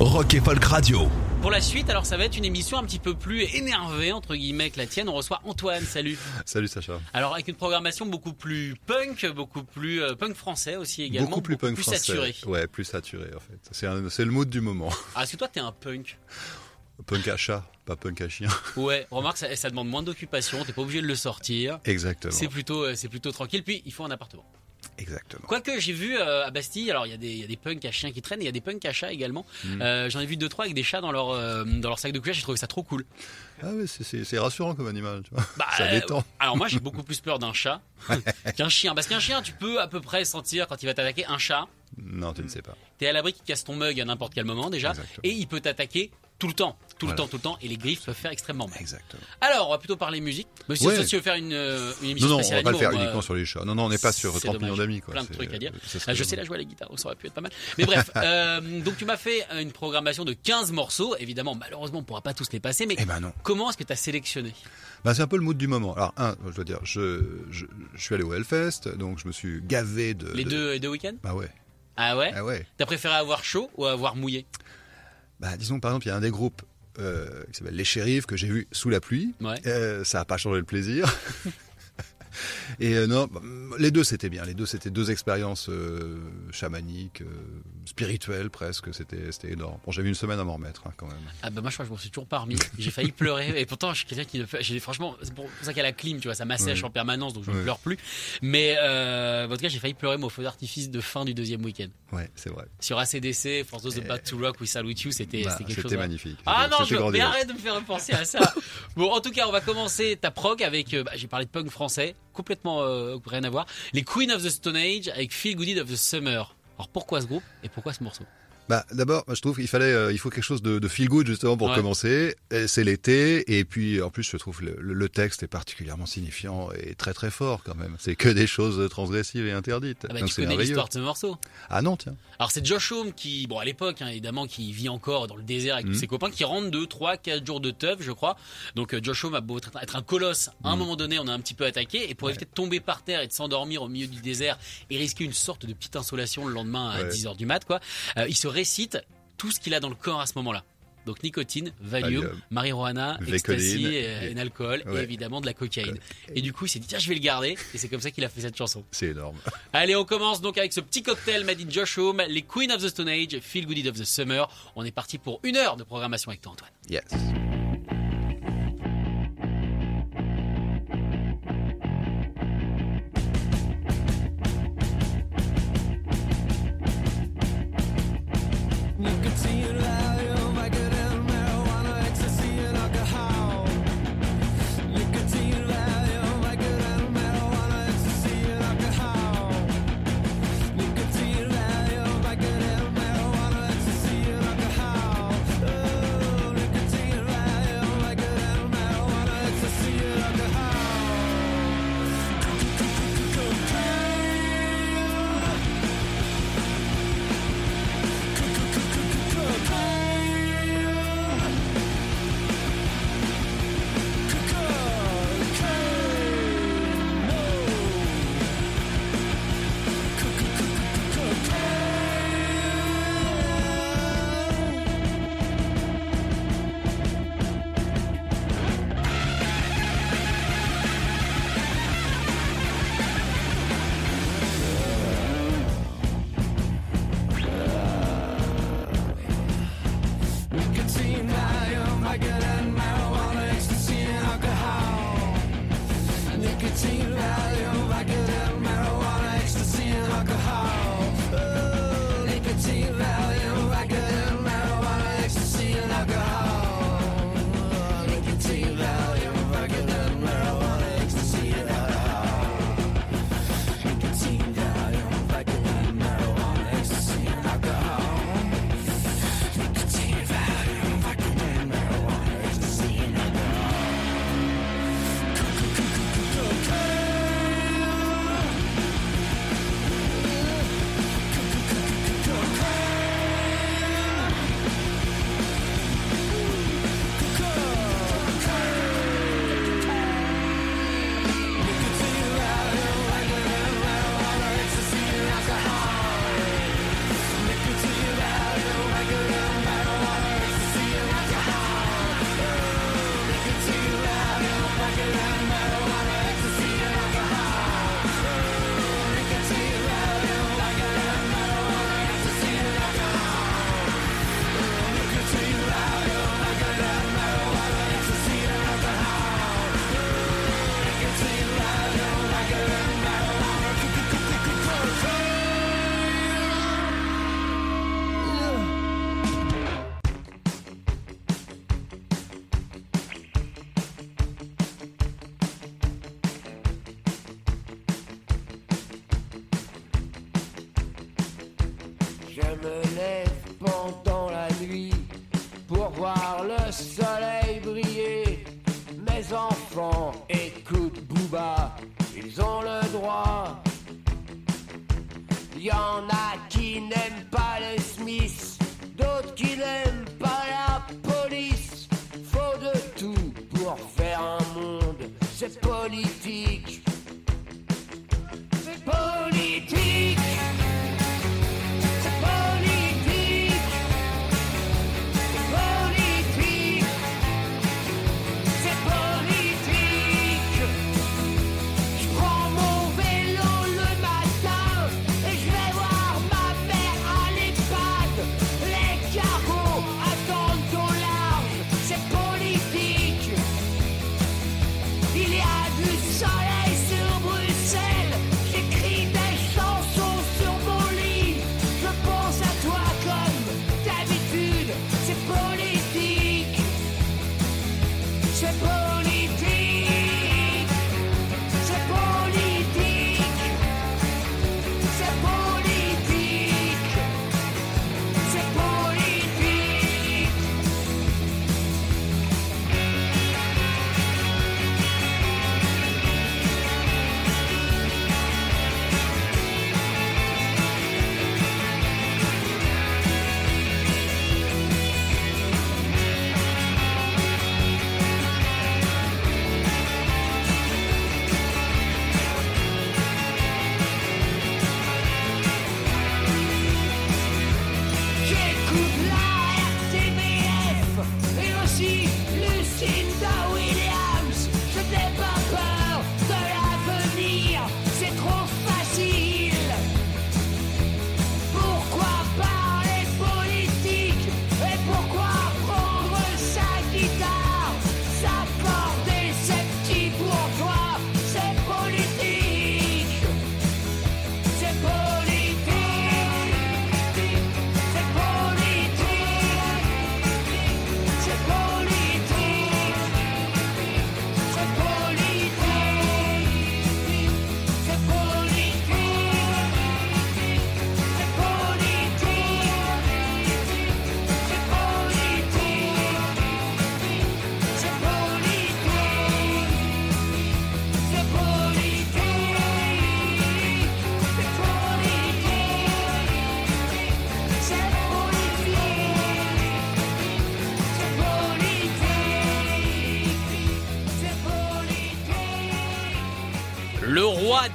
Rock et Folk Radio. Pour la suite, alors ça va être une émission un petit peu plus énervée entre guillemets que la tienne. On reçoit Antoine, salut. Salut Sacha. Alors avec une programmation beaucoup plus punk, beaucoup plus euh, punk français aussi également, Beaucoup plus punk français. saturé. Ouais, plus saturé en fait. C'est un- c'est le mood du moment. Ah, est-ce que toi t'es un punk Punk à chat, pas punk à chien. Ouais, remarque ça, ça demande moins d'occupation, t'es pas obligé de le sortir. Exactement. C'est plutôt, euh, c'est plutôt tranquille. Puis il faut un appartement. Exactement. Quoique j'ai vu euh, à Bastille, alors il y, a des- il y a des punks à chiens qui traînent, et il y a des punks à chats également. Mm. Euh, J'en ai vu deux trois avec des chats dans leur euh, dans leur sac de couchage. J'ai trouvé ça trop cool. Ah ouais, c'est- rassurant comme animal, tu vois. Bah, Ça détend. alors moi j'ai beaucoup plus peur d'un chat qu'un chien, parce qu'un chien tu peux à peu près sentir quand il va t'attaquer. Un chat, Non, tu ne sais pas. t'es à l'abri qu'il casse ton mug à n'importe quel moment déjà, Exactement. et il peut t'attaquer tout le temps, tout le temps, tout le temps, et les griffes peuvent faire extrêmement mal. Exactement. Alors on va plutôt parler musique. Mais si Ouais. si tu veux faire une, euh, une émission Non, non, on va pas le faire uniquement sur les chats. Non, non, on n'est pas sur c'est 30 dommage. millions d'amis. Plein de trucs à dire. serait Ah, je sais la jouer à la guitare, ça aurait pu être pas mal. Mais bref, euh, donc tu m'as fait une programmation de 15 morceaux. Évidemment, malheureusement, on pourra pas tous les passer, mais Eh ben non. comment est-ce que tu as sélectionné? Bah, c'est un peu le mood du moment. Alors, un, je dois dire, je, je, je suis allé au Hellfest, donc je me suis gavé de. Les de- deux, les deux week-ends? Bah ouais. Ah ouais? Ah ouais. T'as préféré avoir chaud ou avoir mouillé? Bah, disons, par exemple, il y a un des groupes euh, qui s'appelle Les Shérifs que j'ai vu sous la pluie. Ouais. Euh, ça n'a pas changé le plaisir. Et euh, non, bah, les deux c'était bien. Les deux c'était deux expériences euh, chamaniques, euh, spirituelles presque. C'était c'était énorme. Bon, j'ai mis une semaine à m'en remettre hein, quand même. Ah bah moi je crois que je m'en suis toujours pas remis. J'ai failli pleurer et pourtant je suis quelqu'un qui ne fait. j'ai- Franchement, c'est pour ça a la clim, tu vois, ça m'assèche en permanence donc je ne pleure plus. Mais en tout cas, j'ai failli pleurer au feu d'artifice de fin du deuxième week-end. Ouais, c'est vrai. Sur ACDC, For Those About to Rock, We Salute You, c'était Bah, c'était quelque chose. c'était hein. magnifique. Ah non, je, mais arrête de me faire penser à ça. bon, en tout cas, on va commencer ta prog avec, bah, j'ai parlé de punk français, complètement euh, rien à voir. Les Queen of the Stone Age avec Feel Good of the Summer. Alors pourquoi ce groupe et pourquoi ce morceau? Bah, d'abord, je trouve qu'il fallait, euh, il faut quelque chose de, de feel good justement pour Ouais. commencer. C'est l'été, et puis en plus, je trouve le, le- texte est particulièrement signifiant et très très fort quand même. C'est que des choses transgressives et interdites. ah bah, Donc Tu connais l'histoire de ce morceau? Ah non, tiens. Alors c'est Josh Homme qui, bon à l'époque hein, évidemment, qui vit encore dans le désert avec tous Mhm. ses copains, qui rentre 2, 3, 4 jours de teuf, je crois. Donc euh, Josh Homme a beau être, un colosse, à un Mhm. moment donné on a un petit peu attaqué, et pour éviter de tomber par terre et de s'endormir au milieu du désert et risquer une sorte de petite insolation le lendemain à Ouais. 10h du mat, quoi, euh, il se récite tout ce qu'il a dans le corps à ce moment-là. Donc nicotine, Valium, Valium. marijuana, ecstasy, et- et, et alcool et évidemment de la cocaïne. Et du coup il s'est dit tiens je vais le garder et c'est comme ça qu'il a fait cette chanson. C'est énorme. Allez, on commence donc avec ce petit cocktail made in Josh Home, les Queen of the Stone Age, Feel Good of the Summer. On est parti pour une heure de programmation avec toi, Antoine. Yes.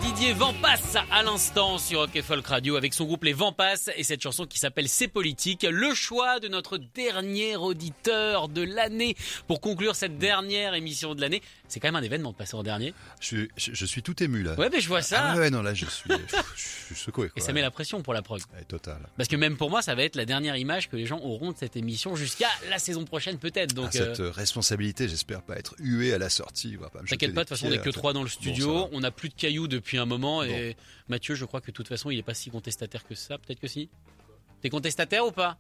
Didier Vampas à l'instant sur Rock et Folk Radio avec son groupe Les Vampas et cette chanson qui s'appelle C'est politique. Le choix de notre dernier auditeur de l'année pour conclure cette dernière émission de l'année. C'est quand même un événement de passer en dernier. Je, suis- je, je suis tout ému là. Ouais, mais je vois ça. Ah ouais, non, là, je suis, je suis secoué. Et ça met la pression pour la prog. Ouais, total. Parce que même pour moi, ça va être la dernière image que les gens auront de cette émission jusqu'à la saison prochaine peut-être. Donc Ah, cette euh, euh, responsabilité, j'espère pas être hué à la sortie. T'inquiète pas, de toute façon, on n'est pierres. que trois dans le studio. on n'a plus de cailloux depuis un moment. Et Mathieu, je crois que de toute façon, il est pas si contestataire que ça. Peut-être que si. T'es contestataire ou pas?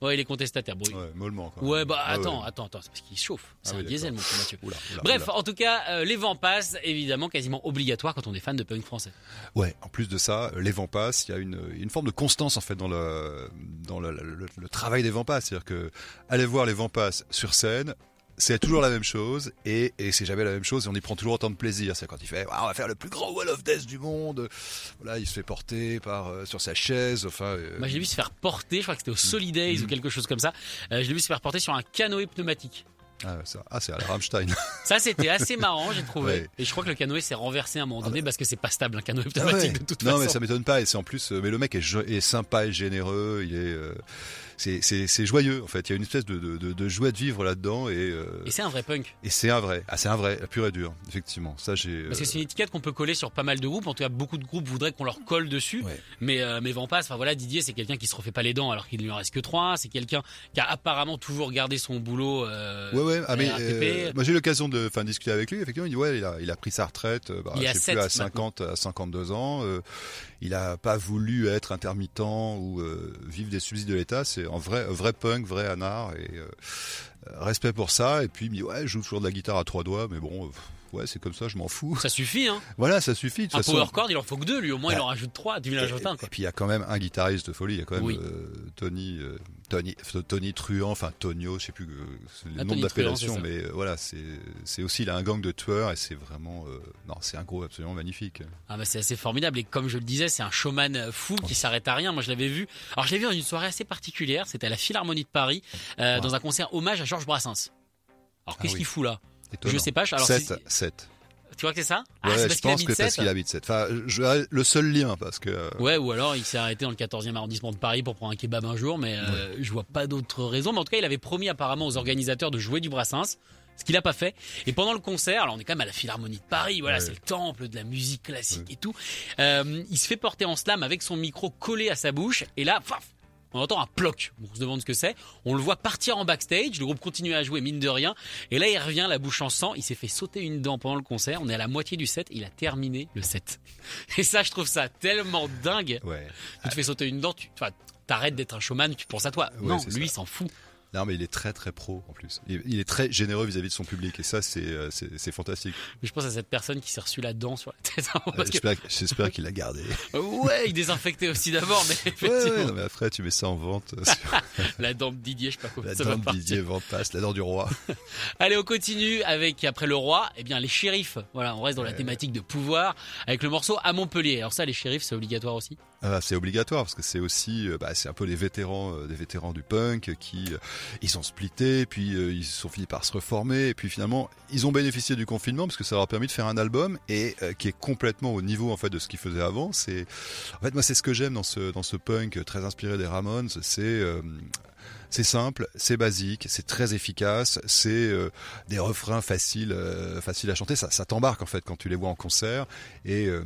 Ouais, il est contestataire. Bon, Ouais, mollement. Quoi. Ouais, bah Ah attends, ouais. attends, attends, c'est parce qu'il chauffe. C'est Ah un oui, diesel, mon petit Mathieu. Oula, oula, Bref, oula. en tout cas, euh, les vents passent, évidemment, quasiment obligatoire quand on est fan de punk français. Ouais, en plus de ça, euh, les vents passent, il y a une, une forme de constance en fait dans le, dans le, le- le travail des vents passent. C'est-à-dire que aller voir les vents passent sur scène, c'est toujours la même chose et, et c'est jamais la même chose et on y prend toujours autant de plaisir. C'est quand il fait Ah, on va faire le plus grand wall of death du monde. Voilà, il se fait porter par euh, sur sa chaise. Enfin, euh, Moi, j'ai vu se faire porter, je crois que c'était au Solidays Mm. ou quelque chose comme ça. Euh, je l'ai vu se faire porter sur un canoë pneumatique. ah, ça, ah, c'est à la Rammstein. Ça, c'était assez marrant, j'ai trouvé. Ouais. Et je crois que le canoë s'est renversé à un moment donné parce que c'est pas stable, un canoë Ah pneumatique ouais. de toute non, façon. mais ça m'étonne pas. Et c'est en plus, euh, mais le mec est, est sympa et généreux. Il est, euh, c'est, joyeux en fait. Il y a une espèce de, de, de, de joie de vivre là-dedans et, euh, Et c'est un vrai punk. et c'est un vrai. Ah, c'est un vrai, pur et dur. Effectivement, ça j'ai. Parce que euh, c'est une étiquette qu'on peut coller sur pas mal de groupes. En tout cas, beaucoup de groupes voudraient qu'on leur colle dessus. Ouais. Mais, euh, mais Vampas, enfin voilà, Didier, c'est quelqu'un qui se refait pas les dents alors qu'il ne lui en reste que trois. C'est quelqu'un qui a apparemment toujours gardé son boulot. Euh, Ouais, ouais. Ah, mais moi j'ai eu l'occasion de, enfin, discuter avec lui. Effectivement, il dit ouais, il a, il a pris sa retraite. Bah, Il je sais plus à maintenant. 50, à 52 ans. Il a pas voulu être intermittent ou euh, vivre des subsides de l'État. C'est un vrai, vrai punk, vrai anard et euh, respect pour ça. Et puis il me dit ouais, je joue toujours de la guitare à trois doigts, mais bon. Ouais, c'est comme ça, je m'en fous. Ça suffit, hein. Voilà, ça suffit. De Un façon. power chord, il en faut que deux, lui. Au moins, il Ouais. en rajoute trois. Tu lui en Et, puis il y a quand même un guitariste de folie, il y a quand même Oui. euh, Tony, euh, Tony, Tony Truant, enfin Tonio, je sais plus euh, le Ah, nom ça. mais euh, voilà, c'est aussi il a un gang de tueurs et c'est vraiment non, c'est un gros absolument magnifique. Ah bah c'est assez formidable et comme je le disais c'est un showman fou qui s'arrête à rien. Moi je l'avais vu. Alors je l'ai vu dans une soirée assez particulière. C'était à la Philharmonie de Paris dans un concert hommage à Georges Brassens. Alors qu'est-ce Ah oui. qu'il fout là? Étonnant. Je sais pas. Alors 7, si- 7. tu vois que c'est ça? Ah Ouais, je parce qu'il pense que parce sept qu'il habite 7. Enfin, je, le seul lien parce que euh, Ouais, ou alors il s'est arrêté dans le 14e arrondissement de Paris pour prendre un kebab un jour, mais euh, je vois pas d'autres raisons. Mais en tout cas, il avait promis apparemment aux organisateurs de jouer du Brassens, ce qu'il a pas fait. Et pendant le concert, alors on est quand même à la Philharmonie de Paris, voilà, Ouais. c'est le temple de la musique classique et tout. Euh, il se fait porter en slam avec son micro collé à sa bouche, et là, paf, on entend un ploc. On se demande ce que c'est. On le voit partir en backstage. Le groupe continue à jouer, mine de rien. Et là, il revient, la bouche en sang. Il s'est fait sauter une dent pendant le concert. On est à la moitié du set. Il a terminé le set. Et ça, je trouve ça tellement dingue ouais. tu te fais sauter une dent, tu t'arrêtes d'être un showman, tu penses à toi. Ouais, non, lui, s'en fout. Non, mais il est très très pro en plus. Il, est très généreux vis-à-vis de son public et ça c'est euh, c'est fantastique. Mais je pense à cette personne qui s'est reçue la dent sur la tête. hein, Euh, J'espère qu'il l'a gardé. ouais, il désinfectait aussi d'abord, mais Ouais, non, mais après tu mets ça en vente euh, sur la dent de Didier, je sais pas comment la ça va dent de. Didier Van Passe, la dent du roi. Allez, on continue avec, après le roi, eh bien, les shérifs. Voilà, on reste dans la thématique de pouvoir avec le morceau à Montpellier. Alors ça, les shérifs, c'est obligatoire aussi. Ah, c'est obligatoire parce que c'est aussi, euh, bah, c'est un peu les vétérans, euh, des vétérans du punk qui, euh, ils ont splitté, puis euh, ils sont finis par se reformer, et puis finalement, ils ont bénéficié du confinement parce que ça leur a permis de faire un album et euh, qui est complètement au niveau en fait de ce qu'ils faisaient avant. C'est, en fait, moi, c'est ce que j'aime dans ce dans ce punk euh, très inspiré des Ramones, c'est euh, c'est simple, c'est basique, c'est très efficace, c'est euh, des refrains faciles, euh, faciles à chanter. Ça, ça t'embarque en fait quand tu les vois en concert. Et euh,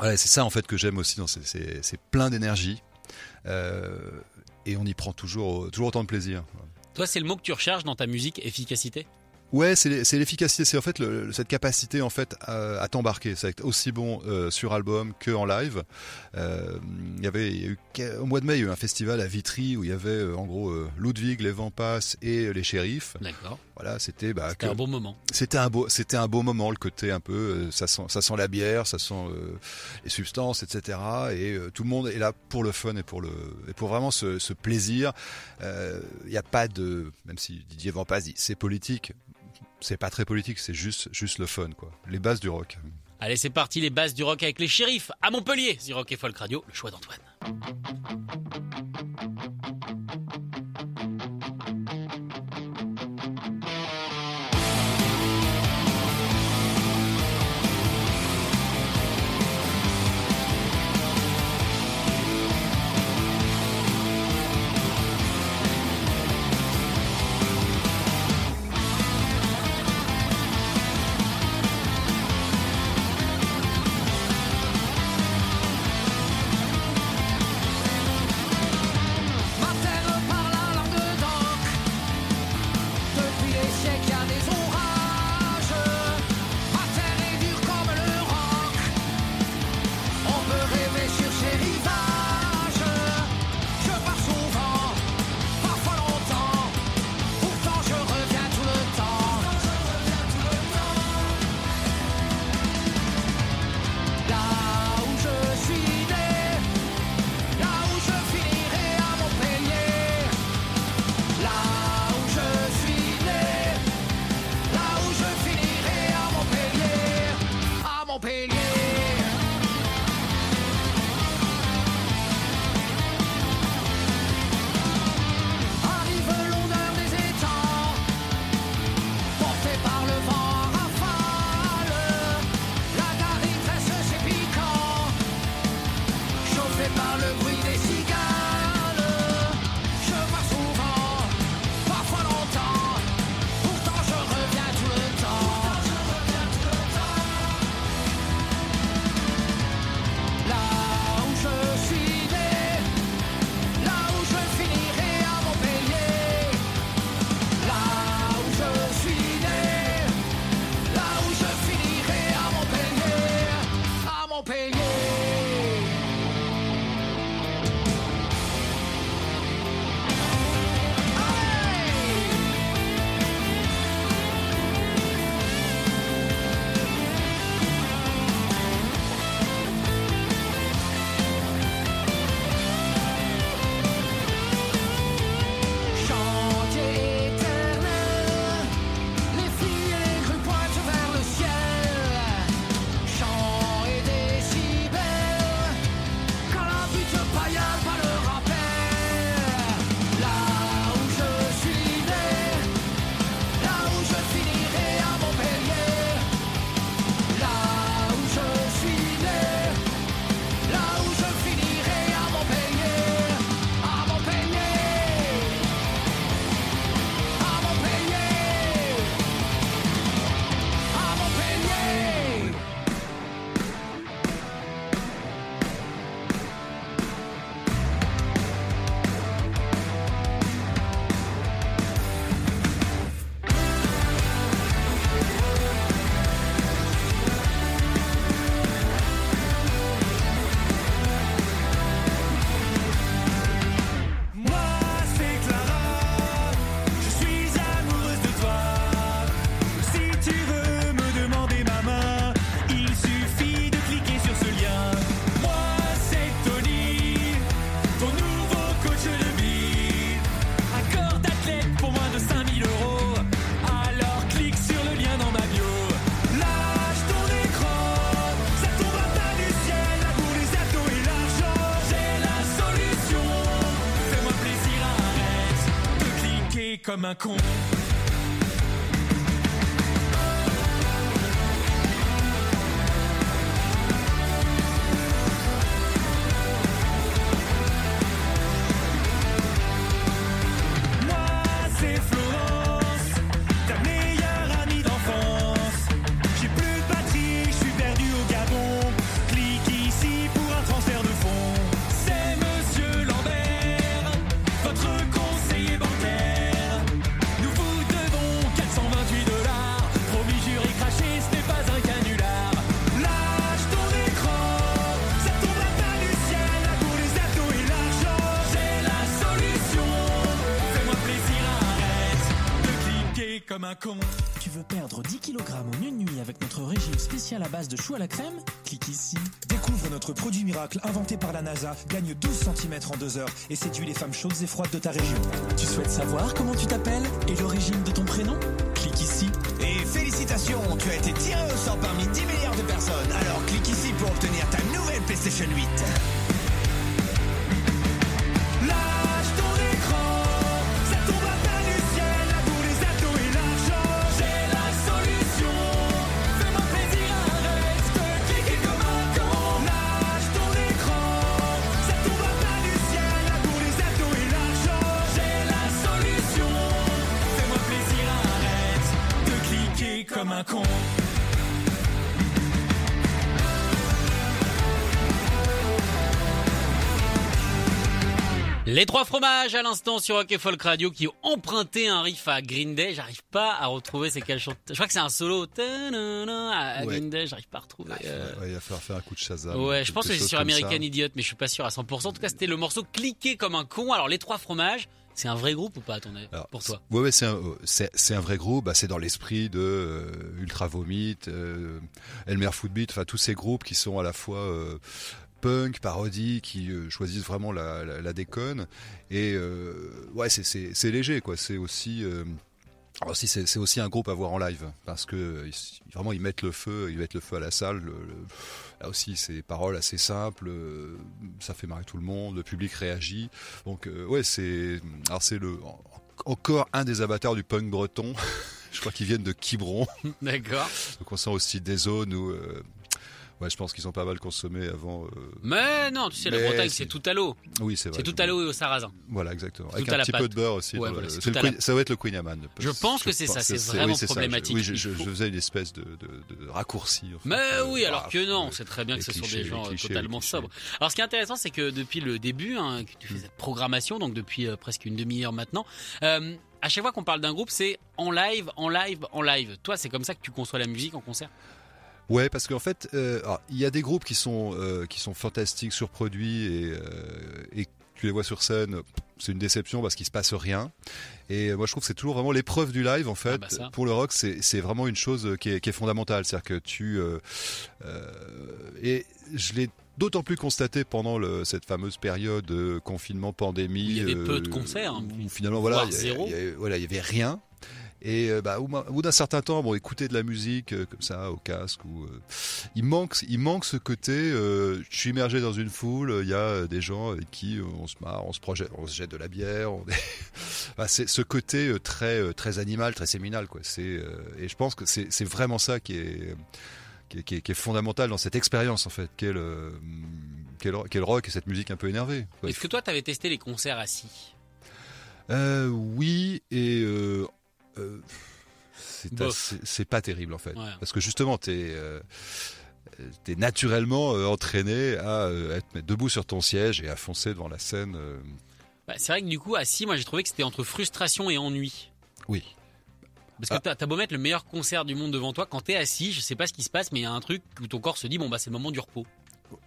c'est ça en fait que j'aime aussi. c'est plein d'énergie euh, et on y prend toujours toujours autant de plaisir. Toi, c'est le mot que tu recherches dans ta musique, efficacité? Ouais, c'est l'efficacité, c'est en fait le- cette capacité en fait à, à t'embarquer. C'est aussi bon euh, sur album que en live. Euh, Il y avait il y a eu, que- au mois de mai, il y a eu un festival à Vitry où il y avait euh, en gros Ludwig, les Vampas et les shérifs. D'accord. Voilà, c'était bah, C'était un bon moment. c'était un beau, c'était un beau moment, le côté un peu, ça sent, ça sent la bière, ça sent les substances, etc. Et tout le monde est là pour le fun et pour le, et pour vraiment ce, ce plaisir. Il n'y a pas de, même si Didier Van Paz dit c'est politique, c'est pas très politique, c'est juste, juste le fun, quoi. Les bases du rock. Allez, c'est parti, les bases du rock avec les shérifs à Montpellier. Rock et Folk Radio, le choix d'Antoine. Comme un con. À base de chou à la crème Clique ici. Découvre notre produit miracle inventé par la NASA, gagne 12 cm en 2 heures et séduit les femmes chaudes et froides de ta région. Tu souhaites savoir comment tu t'appelles et l'origine de ton prénom? Clique ici. Et félicitations, tu as été tiré au sort parmi 10 milliards de personnes. Alors clique ici pour obtenir ta nouvelle PlayStation 8. Trois fromages à l'instant sur Rock Folk Radio qui ont emprunté un riff à Green Day. J'arrive pas à retrouver c'est quel chante. Je crois que c'est un solo à. Green Day. J'arrive pas à retrouver. euh. Ouais, il va falloir faire un coup de Shazam. Ouais, je pense que c'est sur. American Idiot, mais je suis pas sûr à 100%. En tout cas, c'était le morceau cliqué comme un con. Alors, les trois fromages, c'est un vrai groupe ou pas, avis, Alors, pour toi? Ouais, ouais, c'est un, euh, c'est, un vrai groupe. Bah, c'est dans l'esprit de euh, Ultra Vomit, euh, Elmer Footbeat, enfin tous ces groupes qui sont à la fois punk, parodie, qui euh, choisissent vraiment la, la, la déconne. Et euh, ouais, c'est, léger, quoi. C'est aussi euh, alors c'est, aussi un groupe à voir en live parce que vraiment ils mettent le feu, ils mettent le feu à la salle. Le- le- là aussi, c'est paroles assez simples, ça fait marrer tout le monde, le public réagit. Donc euh, ouais, c'est alors c'est le en- encore un des avatars du punk breton. Je crois qu'ils viennent de Quiberon. D'accord. Donc on sent aussi des zones où euh, ouais, je pense qu'ils ont pas mal consommé avant. euh, Mais non, tu sais, la Bretagne, c'est- tout à l'eau. Oui, c'est vrai. C'est tout à l'eau et au sarrasin. Voilà, exactement. Avec un petit peu de beurre aussi. Ça va être le Queen Amman. Je pense que c'est ça, c'est vraiment problématique. Oui, je, faisais une espèce de, raccourci. Mais Euh, oui, alors que non, c'est très bien que ce sont des gens euh, totalement sobres. Alors ce qui est intéressant, c'est que depuis le début, hein, que tu fais cette programmation, donc depuis presque une demi-heure maintenant, à chaque fois qu'on parle d'un groupe, c'est en live, en live, en live. Toi, c'est comme ça que tu conçois la musique en concert? Ouais, parce qu'en fait, euh, alors, il y a des groupes qui sont euh, qui sont fantastiques, surproduits et euh, et tu les vois sur scène, c'est une déception parce qu'il se passe rien. Et moi, je trouve que c'est toujours vraiment l'épreuve du live en fait. Ah bah. Pour le rock, c'est vraiment une chose qui est, qui est fondamentale, c'est-à-dire que tu euh, euh, et je l'ai d'autant plus constaté pendant le, cette fameuse période de confinement, pandémie. Il y avait peu de concerts, où finalement, voilà, il y a- zéro. il y a- voilà, il y avait rien. Et euh, bah, au, bout d'un certain temps, bon, écouter de la musique euh, comme ça au casque, ou euh, il manque, il manque ce côté. je suis immergé dans une foule, il y a des gens avec qui on se marre, on se projette, on se jette de la bière. on est- c'est ce côté très, très animal, très séminal, quoi. C'est et je pense que c'est c'est vraiment ça qui est qui est, qui est- qui est fondamental dans cette expérience en fait, qu'est le rock et cette musique un peu énervée. Est-ce que toi, tu avais testé les concerts assis? Euh, oui, et euh, euh, c'est pas terrible en fait. Ouais. Parce que justement, t'es euh, t'es naturellement euh, entraîné à euh, être debout sur ton siège et à foncer devant la scène. euh, Bah, C'est vrai que du coup, assis, moi j'ai trouvé que c'était entre frustration et ennui. oui. Parce que Ah. t'as beau mettre le meilleur concert du monde devant toi, quand t'es assis, je sais pas ce qui se passe, mais il y a un truc où ton corps se dit bon bah c'est le moment du repos.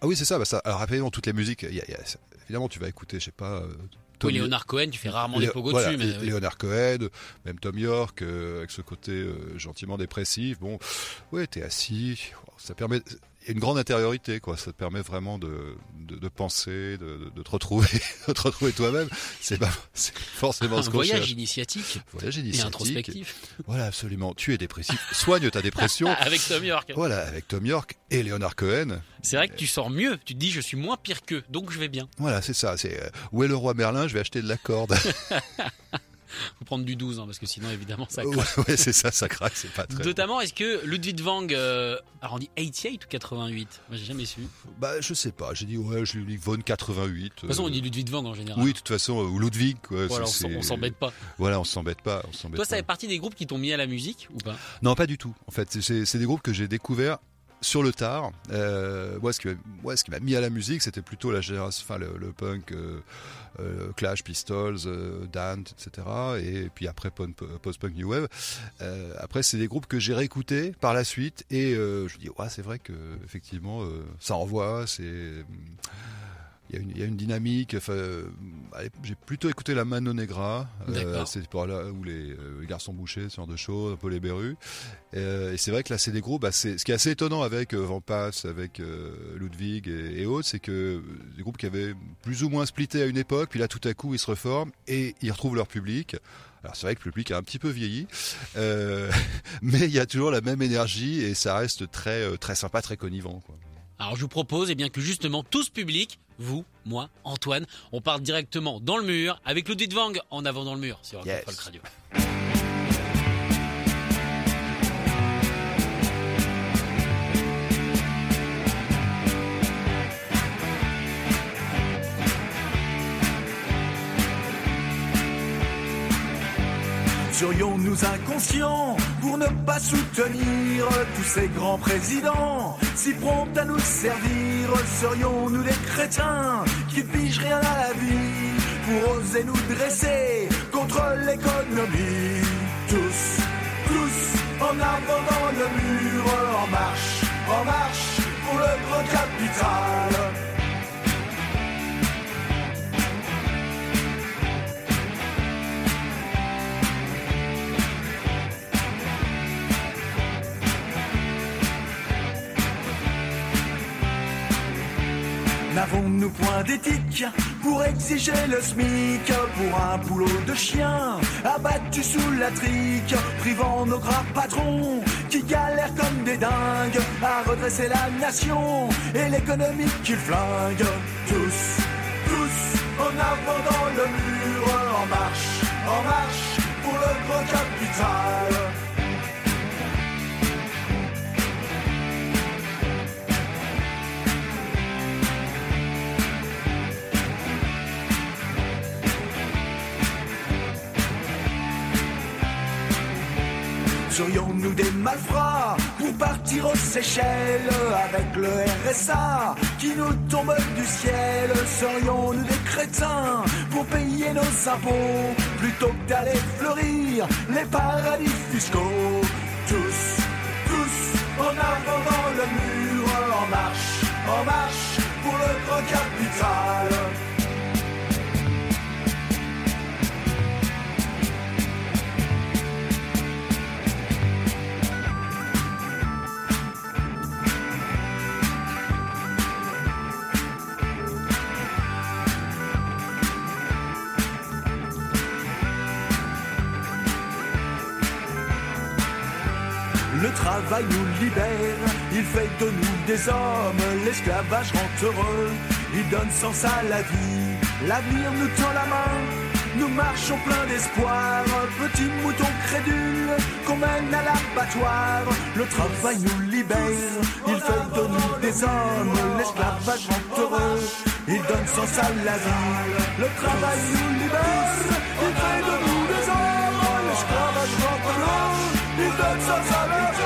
Ah oui, c'est ça. Bah, ça alors, évidemment, toutes les musiques, il y a- il y a- évidemment, tu vas écouter, je sais pas. Euh, Oui, Tom- Léonard Cohen, tu fais rarement des pogos voilà, dessus, mais Lé- oui. Léonard Cohen, même Tom York, euh, avec ce côté euh, gentiment dépressif. Bon, ouais, t'es assis, ça permet. A une grande intériorité, quoi. Ça te permet vraiment de, de, de penser, de, te retrouver, de te retrouver toi-même. C'est pas, forcément un ce voyage cherche. initiatique Voyage et initiatique. introspectif. Voilà, absolument. Tu es dépressif. Soigne ta dépression. Avec Tom York. Voilà, avec Tom York et Léonard Cohen. C'est vrai que tu sors mieux, tu te dis je suis moins pire qu'eux, donc je vais bien. Voilà, c'est ça. C'est euh, où est le roi Merlin? Je vais acheter de la corde. Faut prendre du 12, hein, parce que sinon, évidemment, ça craque. ouais, c'est ça, ça craque, c'est pas très. Notamment, est-ce que Ludwig Wang euh, a rendu 88 ou 88 Moi, j'ai jamais su. Bah, je sais pas. J'ai dit ouais, je lui dis Von 88. De toute façon, on dit Ludwig Wang en général. Oui, de toute façon, euh, ou Ludwig. Quoi, Voilà, on s'embête pas. Voilà, on s'embête pas. On Toi, ça fait partie des groupes qui t'ont mis à la musique ou pas? Non, pas du tout. En fait, c'est c'est des groupes que j'ai découverts sur le tard. Euh, moi, ce qui m'a mis à la musique, c'était plutôt la génération, enfin le, punk, euh, euh, Clash, Pistols, euh, Dant, etc. Et puis après post-punk new wave. Après, c'est des groupes que j'ai réécoutés par la suite et je me dis, ouais, c'est vrai que effectivement, ça envoie. C'est il y, a une, il y a une dynamique. Enfin, euh, j'ai plutôt écouté la Mano Negra. C'est par là où les, euh, les garçons bouchés, ce genre de choses, un peu les berus. Euh, et c'est vrai que là, c'est des groupes. Bah, ce qui est assez étonnant avec euh, Van Pass, avec euh, Ludwig et, et autres, c'est que des groupes qui avaient plus ou moins splitté à une époque, puis là, tout à coup, ils se reforment et ils retrouvent leur public. Alors c'est vrai que le public a un petit peu vieilli, euh, mais il y a toujours la même énergie et ça reste très très sympa, très connivant. Quoi. Alors, je vous propose eh bien, que justement, tout ce public, vous, moi, Antoine, on part directement dans le mur avec Ludwig Wang en avant dans le mur sur Yes. Folk Radio. Serions-nous inconscients pour ne pas soutenir tous ces grands présidents. Si prompts à nous servir Serions-nous des crétins qui pigent rien à la vie pour oser nous dresser contre l'économie? Tous, tous en avant le mur, en marche, en marche pour le grand capital N'avons-nous point d'éthique pour exiger le SMIC pour un boulot de chien abattu sous la trique, privant nos gras patrons qui galèrent comme des dingues à redresser la nation et l'économie qu'ils flinguent Tous, tous en avant dans le mur, en marche, en marche pour le grand capital. Serions-nous des malfrats pour partir aux Seychelles avec le RSA qui nous tombe du ciel? Serions-nous des crétins pour payer nos impôts plutôt que d'aller fleurir les paradis fiscaux? Tous, tous en avant le mur, en marche, en marche pour le grand capital. Travail nous libère, il fait de nous des hommes. L'esclavage rend heureux, il donne sens à la vie. L'avenir nous tend la main, nous marchons plein d'espoir. Petits moutons crédules qu'on mène à l'abattoir. Le travail nous libère, il fait de nous des hommes. L'esclavage rend heureux, il donne sens à la vie. Le travail nous libère, il fait de nous des hommes. L'esclavage rend heureux, il donne sens à la vie.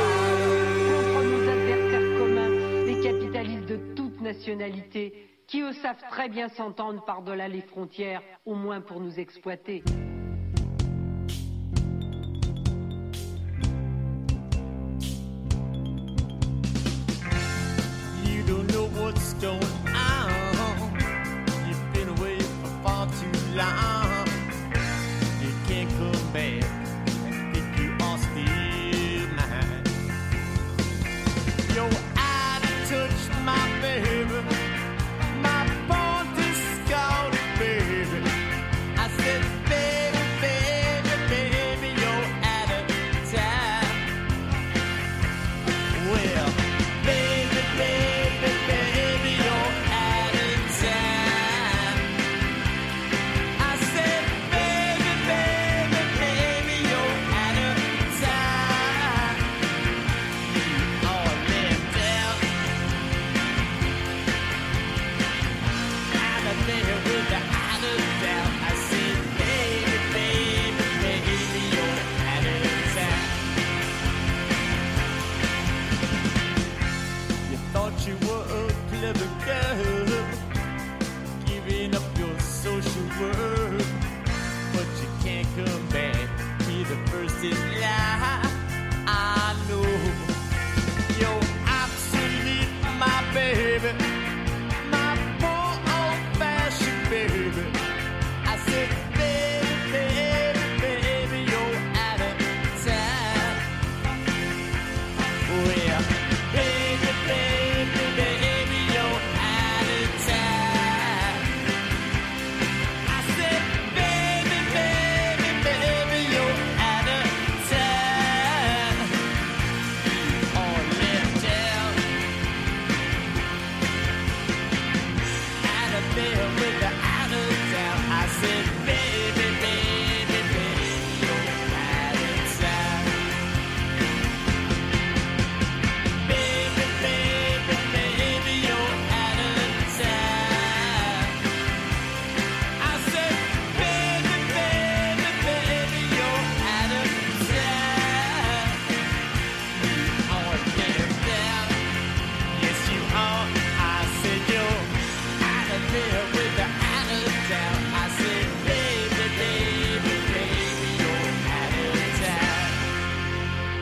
Qui eux savent très bien s'entendre par-delà les frontières, au moins pour nous exploiter.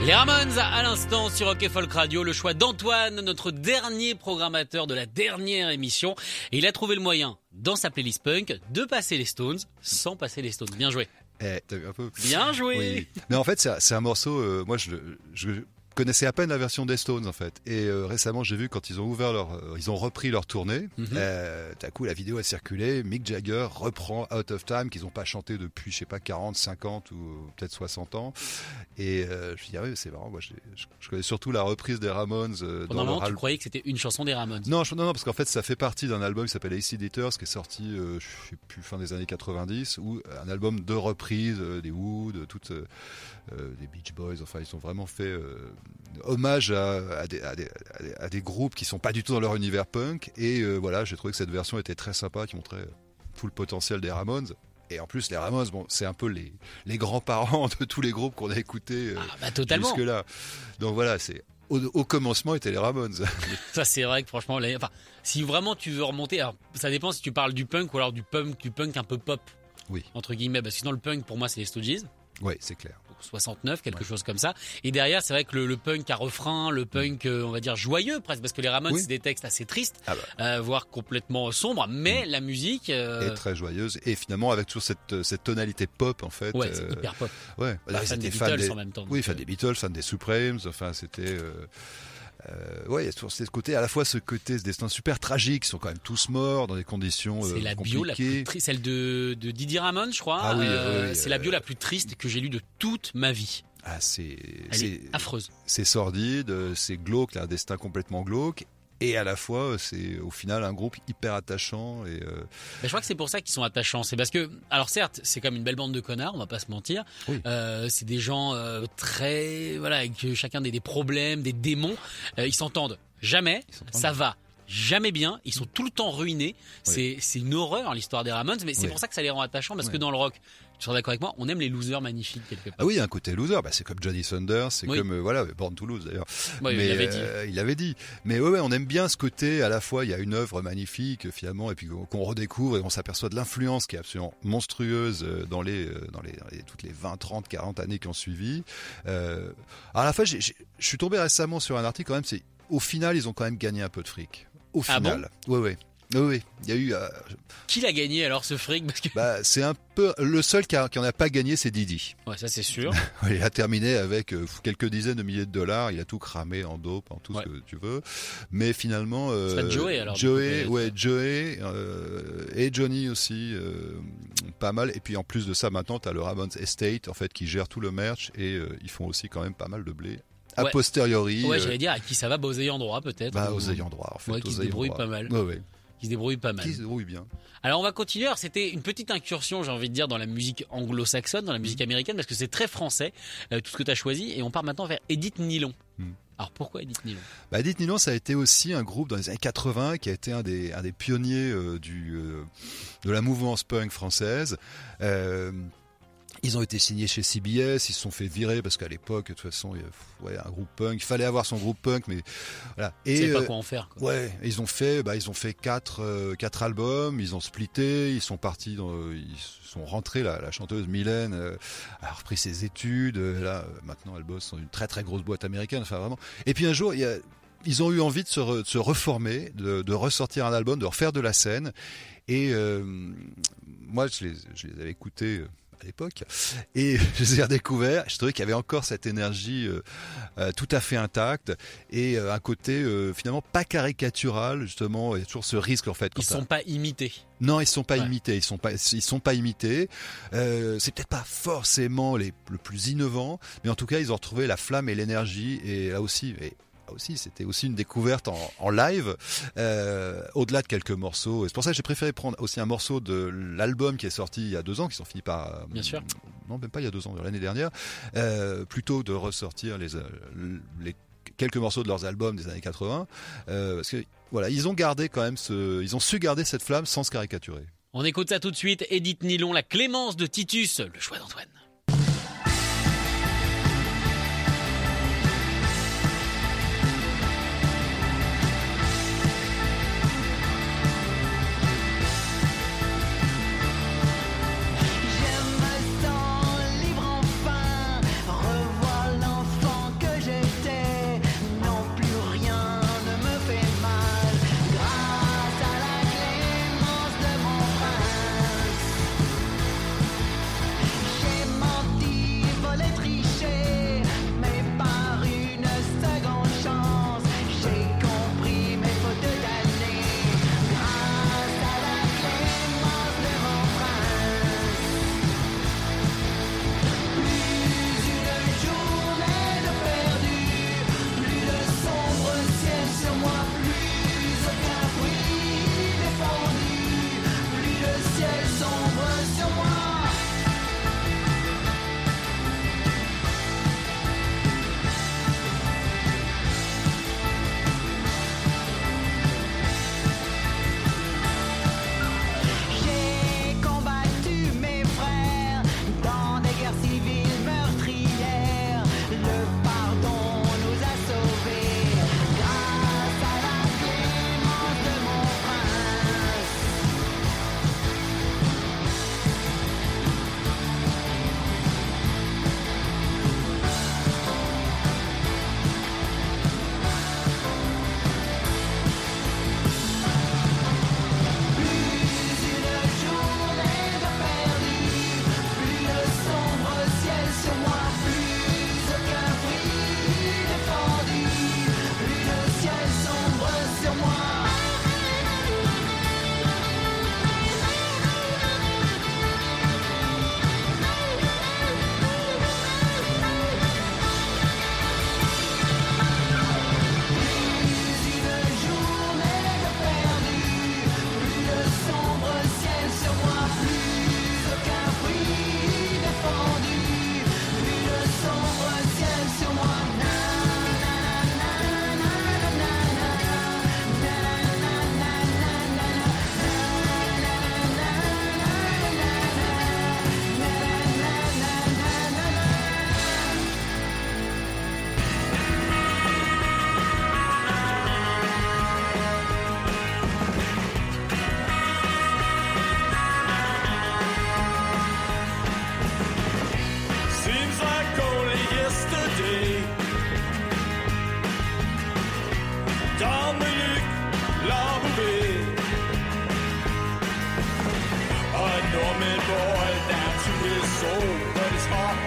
Les Ramones à l'instant sur Rock et Folk Radio, le choix d'Antoine, notre dernier programmateur de la dernière émission. Et il a trouvé le moyen, dans sa playlist punk, de passer les Stones sans passer les Stones. Bien joué. Eh, t'as vu un peu Bien joué. Oui. Mais en fait, c'est un- morceau. euh, moi, je, je connaissais à peine la version des Stones en fait. Et euh, récemment, j'ai vu quand ils ont ouvert leur, euh, ils ont repris leur tournée. Mhm. euh, D'un coup, la vidéo a circulé. Mick Jagger reprend Out of Time qu'ils n'ont pas chanté depuis, je sais pas, 40, 50 ou peut-être 60 ans. Et euh, je me dis ah oui, c'est marrant. Moi, je, je- connais surtout la reprise des Ramones euh, Pendant un moment, tu croyais que c'était une chanson des Ramones. Non, je- non, non, parce qu'en fait, ça fait partie d'un album qui s'appelle AC Eaters, qui est sorti, euh, je sais plus, fin des années 90, ou un album de reprises des Wood, euh, toutes, des Beach Boys. Enfin, ils ont vraiment fait euh, hommage à, à des, à des- à des- à des groupes qui sont pas du tout dans leur univers punk. Et euh, voilà, j'ai trouvé que cette version était très sympa, qui montrait tout le potentiel des Ramones. Et en plus, les Ramones, bon, c'est un peu les, les grands-parents de tous les groupes qu'on a écoutés euh, bah, totalement. jusque-là. Donc voilà, c'est au, au commencement étaient les Ramones. Ça, c'est vrai que franchement, les- enfin, si vraiment tu veux remonter, alors ça dépend si tu parles du punk ou alors du punk, du punk un peu pop. Oui. Entre guillemets, parce que sinon le punk pour moi c'est les Stooges. Oui, c'est clair. 69, quelque chose comme ça. Et derrière, c'est vrai que le, le punk à refrain, le punk, euh, on va dire joyeux presque, parce que les Ramones, Oui. c'est des textes assez tristes, Ah bah. euh, voire complètement sombres, mais la musique. euh, est très joyeuse et finalement avec toujours cette, cette tonalité pop en fait. Ouais, c'est hyper pop. Ouais, Bah, Là, fan des Beatles en même temps, Oui, fan euh. des Beatles, fan des Supremes. Enfin, c'était. Euh, euh, ouais, il y a toujours ce côté, à la fois ce côté, ce destin super tragique, ils sont quand même tous morts dans des conditions C'est euh, la bio la plus triste, celle de, de Didier Ramon, je crois. Ah oui, Euh, oui, c'est la euh, bio la plus triste que j'ai lue de toute ma vie. Ah, c'est. C'est- affreuse. C'est sordide, euh, c'est glauque, a un destin complètement glauque. Et à la fois, c'est au final un groupe hyper attachant. Et, euh, je crois que c'est pour ça qu'ils sont attachants. C'est parce que, alors certes, c'est comme une belle bande de connards, on va pas se mentir. Oui. Euh, c'est des gens euh, très, voilà, avec chacun des, des problèmes, des démons. Ils s'entendent jamais. Ça va jamais bien. Ils sont tout le temps ruinés. C'est c'est une horreur l'histoire des Ramones, mais c'est Oui. pour ça que ça les rend attachants parce que dans le rock, tu seras d'accord avec moi, on aime les losers magnifiques quelque part. Ah oui, il y a un côté loser. Bah, c'est comme Johnny Thunder, c'est comme euh, voilà, Born to Lose d'ailleurs. Ouais, il Mais, l'avait dit. euh, il l'avait dit. Mais ouais, ouais, on aime bien ce côté. À la fois, il y a une œuvre magnifique finalement, et puis qu'on redécouvre et on s'aperçoit de l'influence qui est absolument monstrueuse euh, dans les, dans les, dans les- toutes les 20, 30, 40 années qui ont suivi. Euh, à la j'ai- je suis tombé récemment sur un article quand même. C'est au final, ils ont quand même gagné un peu de fric. Au Ah final. ouais, ouais. Oui, oui. Il y a eu. euh, Qui l'a gagné alors ce fric? Parce que bah, c'est un peu le seul qui, a- qui en a pas gagné, c'est Didi. ouais, ça c'est sûr. Il a terminé avec euh, quelques dizaines de milliers de dollars. Il a tout cramé en dope, en tout Ouais. ce que tu veux. Mais finalement, euh, Joey, alors, Joey, coup, ouais, Joey euh, et Johnny aussi, pas mal. Et puis en plus de ça, maintenant, tu as le Ramones Estate, en fait, qui gère tout le merch et ils font aussi quand même pas mal de blé. A Ouais. posteriori, Ouais, euh, j'allais dire à qui ça va, bah, aux ayants droit peut-être. bah, ou- aux ayants droit, en fait, Ouais, qui se débrouillent pas mal. Ouais, ouais. Qui se débrouillent pas mal. Qui se débrouillent bien. Alors on va continuer. C'était une petite incursion, j'ai envie de dire, dans la musique anglo-saxonne, dans la Mm. musique américaine, parce que c'est très français, euh, tout ce que tu as choisi. Et on part maintenant vers Edith Nylon. Mm. Alors pourquoi Edith Nylon? Bah, Edith Nylon, ça a été aussi un groupe dans les années 80 qui a été un des, un des pionniers euh, du, euh, de la mouvance punk française. Euh, Ils ont été signés chez CBS, ils se sont fait virer parce qu'à l'époque, de toute façon, il y a- ouais, un groupe punk, il fallait avoir son groupe punk, mais voilà. Ils savaient pas euh, quoi en faire, quoi. Ouais, ils ont fait, bah, ils ont fait quatre, euh, quatre albums, ils ont splitté, ils sont partis, dans, ils sont rentrés. La, la chanteuse Mylène euh, a repris ses études. euh, Là, euh, maintenant, elle bosse dans une très très grosse boîte américaine. Enfin, vraiment. Et puis un jour, il y a ils ont eu envie de se, re- de se reformer, de, de ressortir un album, de refaire de la scène. Et euh, moi, je les, je les avais écoutés euh, à l'époque et je les ai redécouverts. Je trouvais qu'il y avait encore cette énergie euh, euh, tout à fait intacte et euh, un côté finalement pas caricatural justement. Il y a toujours ce risque en fait. quand Ils sont pas imités. non, ils sont pas Ouais. imités. Ils sont pas, ils sont pas imités. Euh, c'est peut-être pas forcément les, le plus innovant, mais en tout cas, ils ont retrouvé la flamme et l'énergie. Et là aussi, et aussi, c'était aussi une découverte en, en live, euh, au-delà de quelques morceaux. Et c'est pour ça que j'ai préféré prendre aussi un morceau de l'album qui est sorti il y a deux ans, qui sont finis par. euh, Bien sûr. Non, même pas il y a deux ans, l'année dernière. Euh, plutôt de ressortir les, les quelques morceaux de leurs albums des années 80, euh, parce que voilà, ils ont gardé quand même ce, ils ont su garder cette flamme sans se caricaturer. On écoute ça tout de suite. Edith Nilon, la clémence de Titus, le choix d'Antoine.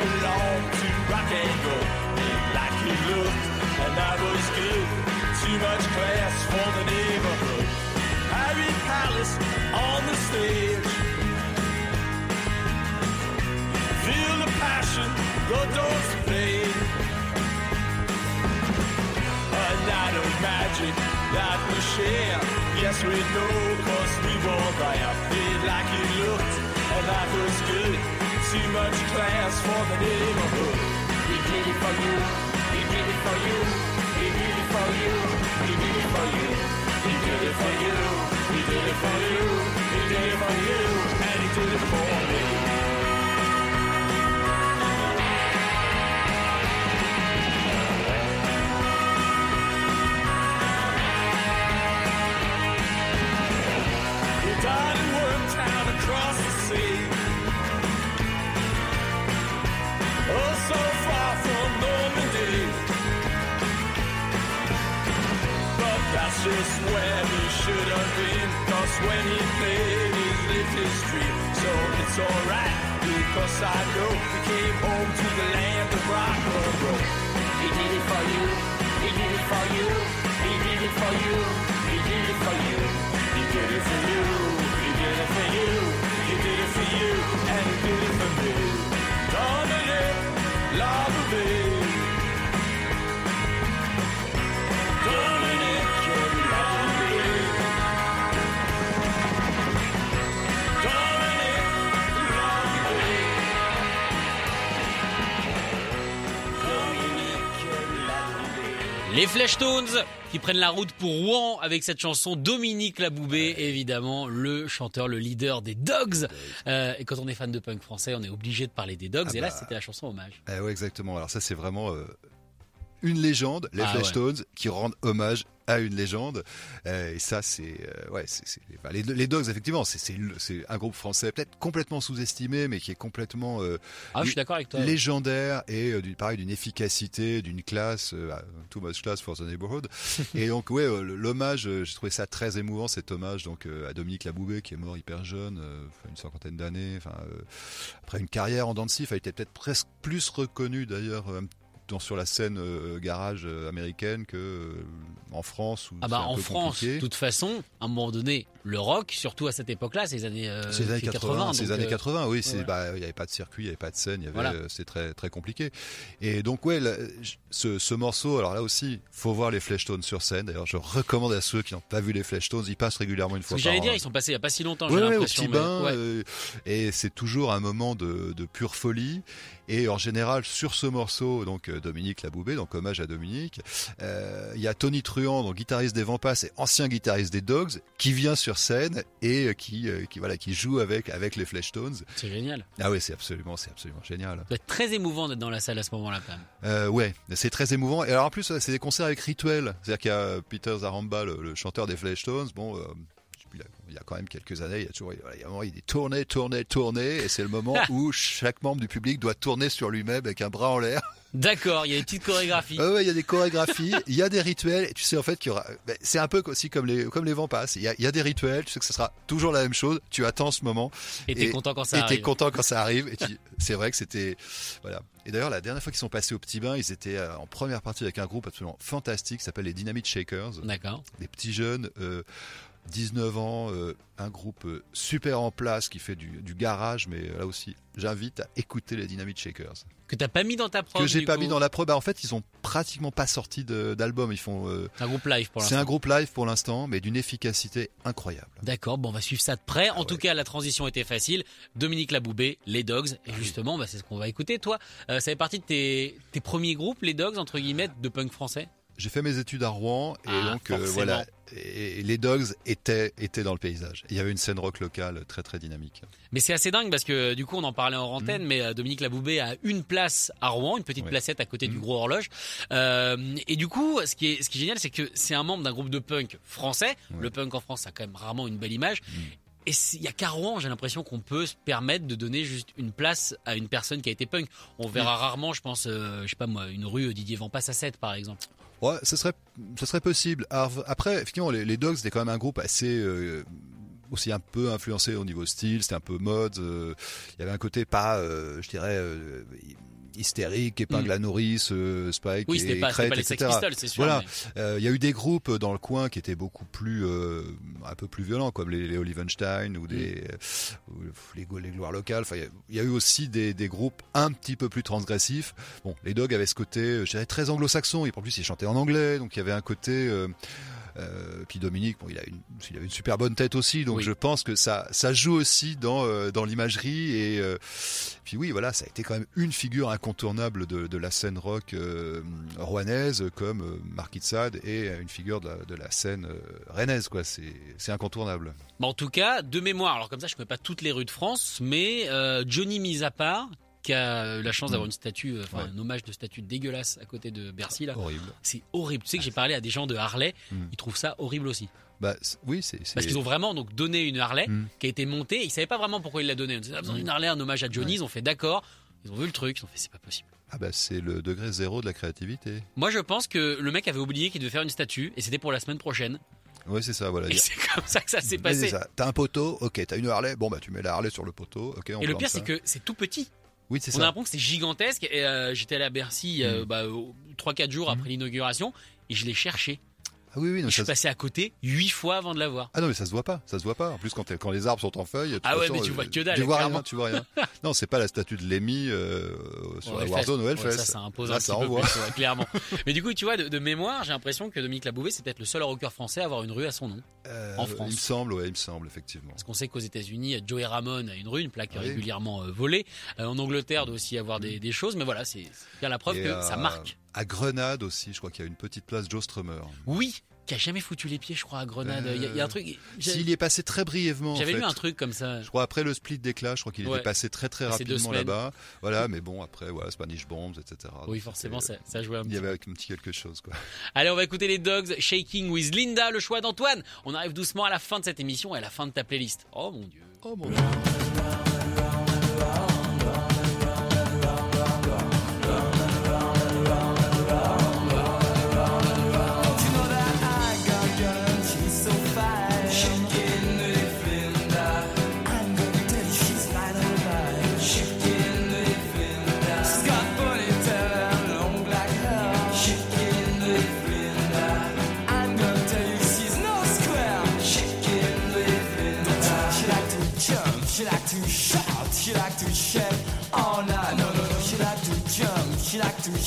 Belonged to rock and roll. Like he looked, and that was good. Too much class for the neighborhood. Harry Palace on the stage. Feel the passion, the doors play. A night of magic that we share. Yes, we know, cause we were there. Played like it looked, and that was good. Too much class for the neighborhood. We did it for you, we did it for you, we did it for you, we did it for you. We did it for you, we did it for you, we did it for you, and he did it for just where he should have when he played he lived So it's alright because I know He came home to the land of He did it for you, he did it for you He did it for you, he did it for you. He did it for you, he did it for you He did it for you and did it for me love of me. Les Flashtones qui prennent la route pour Rouen avec cette chanson Dominique Laboubé, évidemment le chanteur, le leader des Dogs. Euh, et quand on est fan de punk français, on est obligé de parler des Dogs. Ah et là, bah. c'était la chanson hommage. Eh ouais, exactement. Alors ça, c'est vraiment euh, une légende, les Ah Flashtones, qui rendent hommage à une légende. Euh, et ça, c'est euh, ouais, c'est enfin, les, les Dogs, effectivement, c'est un groupe français peut-être complètement sous-estimé, mais qui est complètement euh, Ah, je suis d'accord avec toi. légendaire et d'une pareil d'une efficacité, d'une classe, too much class for the neighborhood. et donc ouais, l'hommage, j'ai trouvé ça très émouvant cet hommage donc à Dominique Laboubé qui est mort hyper jeune, une cinquantaine d'années, enfin après une carrière en dents de scie, il était peut-être presque plus reconnu d'ailleurs. Euh, dans- sur la scène euh, garage euh, américaine que euh, en France où Ah bah en France, de toute façon, à un moment donné, le rock, surtout à cette époque-là, ces années, euh, C'est les années 80, c'est les donc, années euh, 80, oui, ouais. bah il y avait pas de circuit, il y avait pas de scène, il y avait Voilà. euh, c'est très très compliqué. Et donc ouais, là, ce, ce morceau, alors là aussi, faut voir les Fleshtones sur scène. D'ailleurs, je recommande à ceux qui n'ont pas vu les Fleshtones, ils passent régulièrement une fois par j'allais an. dire, ils sont passés il y a pas si longtemps, Ouais, j'ai ouais, l'impression. mais- euh, et c'est toujours un moment de, de pure folie. Et en général, sur ce morceau, donc euh, Dominique Laboubé, donc hommage à Dominique, euh, il y a Tony Truant, donc guitariste des Vampas et ancien guitariste des Dogs, qui vient sur scène et euh, qui, qui voilà, qui joue avec avec les Fleshtones. C'est génial. Ah oui, c'est absolument, c'est absolument génial. Ça doit être très émouvant d'être dans la salle à ce moment-là quand même. Euh, ouais, c'est très émouvant. Et alors en plus, c'est des concerts avec rituel. C'est-à-dire qu'il y a Peter Zaramba, le, le chanteur des Fleshtones. Bon, euh, il, y a, quand même quelques années, il y a toujours, il y a un moment, il dit tourner, tourner, tourner, et c'est le moment où chaque membre du public doit tourner sur lui-même avec un bras en l'air. D'accord, il y a une petite chorégraphie. Ah ouais, il y a des chorégraphies, il y a des rituels, et tu sais en fait qu'il y aura. c'est un peu aussi comme les comme les vents passent. Il y, a, il y a des rituels, tu sais que ce sera toujours la même chose. Tu attends ce moment. Et t'es content quand ça et t'es arrive. content quand ça arrive. Et tu- c'est vrai que c'était voilà. Et d'ailleurs la dernière fois qu'ils sont passés au petit bain, ils étaient euh, en première partie avec un groupe absolument fantastique qui s'appelle les Dynamite Shakers. D'accord. Des petits jeunes. euh, 19 ans, euh, un groupe euh, super en place qui fait du, du garage, mais euh, là aussi, j'invite à écouter les Dynamite Shakers Que t'as pas mis dans ta prog. que j'ai pas coup. mis dans la preuve. Bah, en fait, ils ont pratiquement pas sorti d'album. Ils font. euh, C'est un groupe live pour c'est l'instant. un groupe live pour l'instant, mais d'une efficacité incroyable. D'accord, bon, on va suivre ça de près. Ah En tout cas, la transition était facile. Dominique Laboubé, les Dogs. Ah Et justement, bah, c'est ce qu'on va écouter. Toi, euh, ça fait partie de tes, tes premiers groupes, les Dogs, entre guillemets, de punk français? J'ai fait mes études à Rouen et Ah, donc euh, voilà. Et, les Dogs étaient étaient dans le paysage. Il y avait une scène rock locale très très dynamique. Mais c'est assez dingue parce que du coup, on en parlait en antenne, mais euh, Dominique Laboubé a une place à Rouen, une petite Mm. Ouais. placette à côté du Mhm. gros horloge. Euh, et du coup, ce qui est, ce qui est génial, c'est que c'est un membre d'un groupe de punk français. Ouais. Mm. Le punk en France, ça a quand même rarement une belle image. Et il y a qu'à Rouen, j'ai l'impression qu'on peut se permettre de donner juste une place à une personne qui a été punk. On verra rarement, je pense, euh, je sais pas moi, une rue Didier Vampas à 7 par exemple. Ouais, ce serait ce serait possible. Alors, après, effectivement, les, les Dogs c'était quand même un groupe assez euh, aussi un peu influencé au niveau style. C'était un peu mode. euh, Il y avait un côté pas, euh, je dirais. Hystérique, épingle Mm. à nourrice, euh, Spike Oui, et pas, Crête, pas les Sex etc. Pistols, c'est sûr. Voilà. mais- Euh, Il y a eu des groupes dans le coin qui étaient beaucoup plus, euh, un peu plus violents, comme les, les Olivenstein ou des Mm. euh, ou les, les gloires locales. Enfin, il y a- il y, a eu aussi des, des groupes un petit peu plus transgressifs. Bon, les Dogs avaient ce côté, euh, je dirais, très anglo-saxon. Et en plus, ils chantaient en anglais, donc il y avait un côté. Euh, puis Dominique, bon, il a une, il avait une super bonne tête aussi, donc Oui. je pense que ça, ça joue aussi dans euh, dans l'imagerie et euh, puis oui, voilà, ça a été quand même une figure incontournable de, de la scène rock rouennaise, comme Marquis de Sade et une figure de la, de la scène rennaise, quoi. C'est incontournable. Bon, en tout cas, de mémoire, alors comme ça, je connais pas toutes les rues de France, mais Johnny mis à part, qui a eu la chance d'avoir une statue, euh, enfin Mm. Ouais. un hommage de statue dégueulasse à côté de Bercy là. Horrible. C'est horrible. Tu sais que j'ai parlé à des gens de Harley, Mm. ils trouvent ça horrible aussi. Bah oui, c'est Parce qu'ils ont vraiment donc donné une Harley Mm. qui a été montée. Ils savaient pas vraiment pourquoi ils l'a donnée. On disait, ah, besoin d'une Harley, un hommage à Johnny. Ils ont fait d'accord. Ils ont vu le truc, ils ont fait c'est pas possible. Ah bah c'est le degré zéro de la créativité. Moi, je pense que le mec avait oublié qu'il devait faire une statue et c'était pour la semaine prochaine. Ouais, c'est ça, voilà. Et c'est comme ça que ça s'est passé. T'as un poteau, ok, t'as une Harley, bon bah tu mets la Harley sur le poteau, ok. on Et le pire, c'est que c'est tout petit. Oui, c'est On a ça. Mm. l'impression que c'est gigantesque. Et euh, j'étais allé à Bercy euh, bah, 3-4 jours après l'inauguration et je l'ai cherché. Ah oui, oui, non, Je ça suis passé à côté 8 fois avant de la voir. Ah non mais ça se voit pas, ça se voit pas. En plus quand, les arbres sont en feuilles, Ah ouais, façon, mais tu euh, vois que dalle, Tu vois clairement. rien, tu vois rien. non, c'est pas la statue de Lemmy euh, sur la. Warzone Ouais, Hellfest. ça, ça impose Là, un ça petit peu plus, ouais, clairement. Mais du coup, tu vois, de, de mémoire, j'ai l'impression que Dominique Labouvé, c'est peut-être le seul rocker français à avoir une rue à son nom. Euh, en France. Il me semble, ouais, il me semble effectivement. Parce qu'on sait qu'aux États-Unis, Joey Ramone a une rue, une plaque Oui. régulièrement euh, volée. En Angleterre, doit aussi y avoir des, des choses. Mais voilà, c'est bien la preuve Et, que ça marque. À Grenade aussi, je crois qu'il y a une petite place Joe Strummer. Oui, qui a jamais foutu les pieds, je crois, à Grenade. Il y a- il y, a un truc. j'ai- S'il y est passé très brièvement. en J'avais fait. lu un truc comme ça. Je crois après le split d'éclat, je crois qu'il Ouais. était passé très très rapidement là-bas. Voilà, mais bon après voilà Spanish Bombs, etc. Oui, forcément, ça, ça jouait un Il petit y peu. avait un petit quelque chose quoi. Allez, on va écouter les Dogs Shaking with Linda, le choix d'Antoine. On arrive doucement à la fin de cette émission et à la fin de ta playlist. Oh mon dieu. Oh mon dieu. She like to shake all night. No, no, no, she like to jump, she like to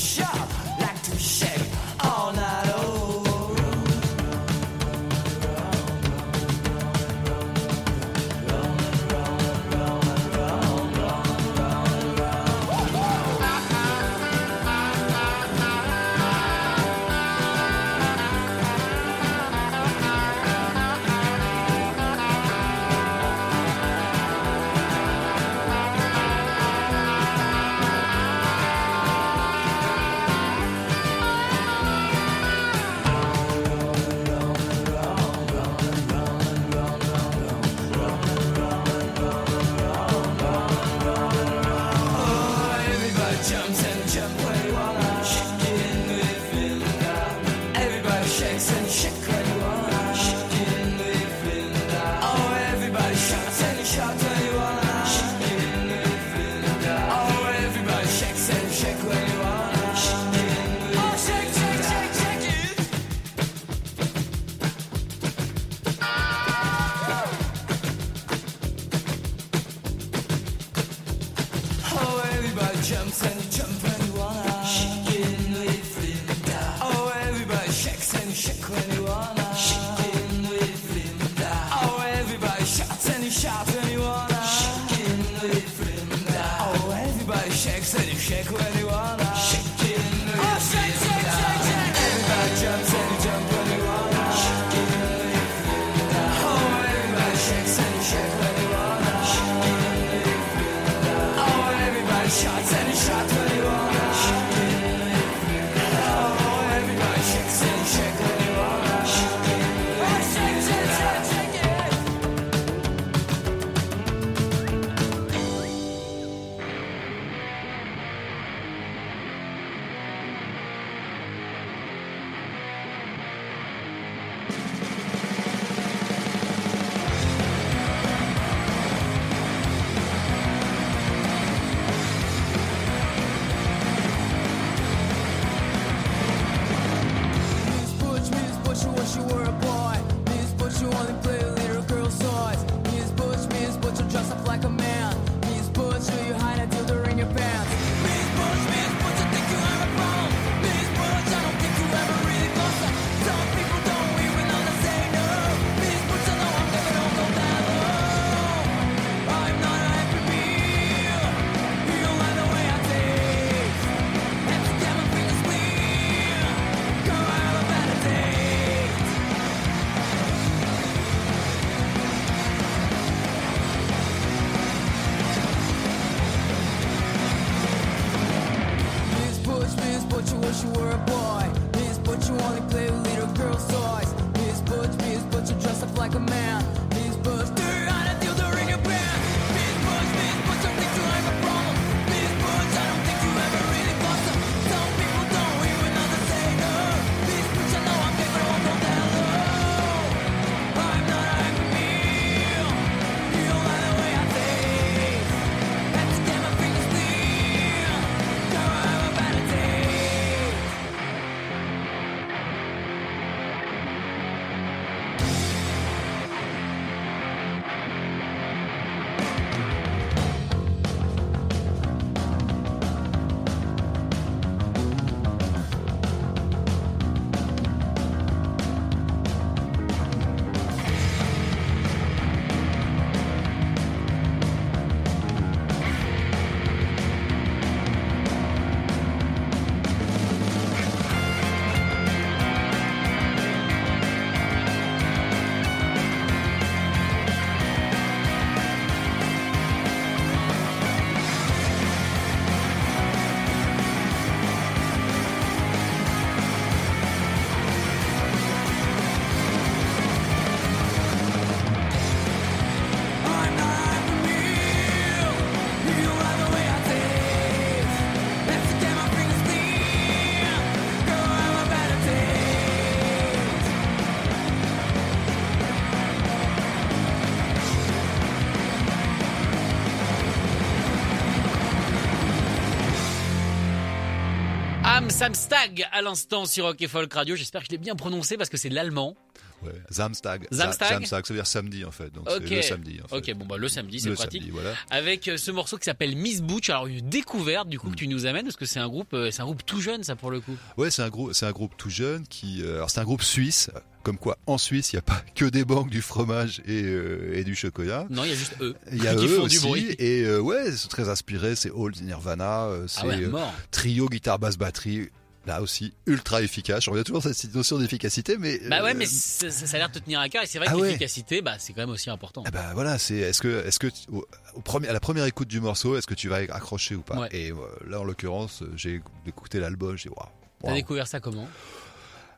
Am Samstag à l'instant sur Rock et Folk Radio. J'espère que je l'ai bien prononcé parce que c'est l'allemand. Ouais, Samstag. Samstag Samstag, ça veut dire samedi en fait. Donc c'est le samedi. En fait. Ok, bon bah le samedi, c'est pratique. samedi, voilà. Avec euh, ce morceau qui s'appelle Miss Butch. Alors une découverte du coup que tu nous amènes parce que c'est un groupe, euh, c'est un groupe tout jeune ça pour le coup. Ouais, c'est un groupe, c'est un groupe tout jeune qui, euh, alors c'est un groupe suisse. Comme quoi, en Suisse, il n'y a pas que des banques, du fromage et, euh, et du chocolat. Non, il y a juste eux Il y a qui eux font aussi, du bruit. et euh, ouais, c'est très inspiré. C'est Old Nirvana, c'est Ah ouais, euh, mort. trio, guitare, basse, batterie. Là aussi, ultra efficace. Je reviens toujours à cette notion d'efficacité, mais Bah ouais, euh, mais ça, ça- a l'air de te tenir à cœur et c'est vrai Ah que ouais. l'efficacité, bah c'est quand même aussi important. Eh ben voilà, c'est est-ce que est-ce que au, au premier, à la première écoute du morceau, est-ce que tu vas accrocher ou pas? Ouais. Et euh, là en l'occurrence, euh, j'ai écouté l'album, j'ai waouh. T'as waouh. découvert ça comment?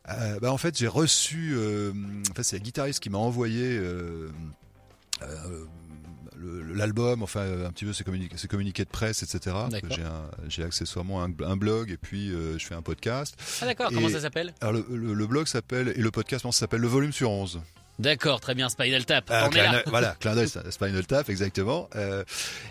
Euh, bah, en fait, j'ai reçu euh, en fait, c'est la guitariste qui m'a envoyé euh, euh, l'album, enfin euh, un petit peu ses communiqués, ses communiqués de presse, etc. J'ai accessoirement un, un blog et puis euh, je fais un podcast. Ah d'accord, comment ça s'appelle? Alors le, le- le blog s'appelle et le podcast s'appelle? Le volume sur 11. D'accord, très bien, Spinal Tap. Ah, On est clin là. d'œil- voilà, clin d'œil, Spinal Tap, exactement. Euh,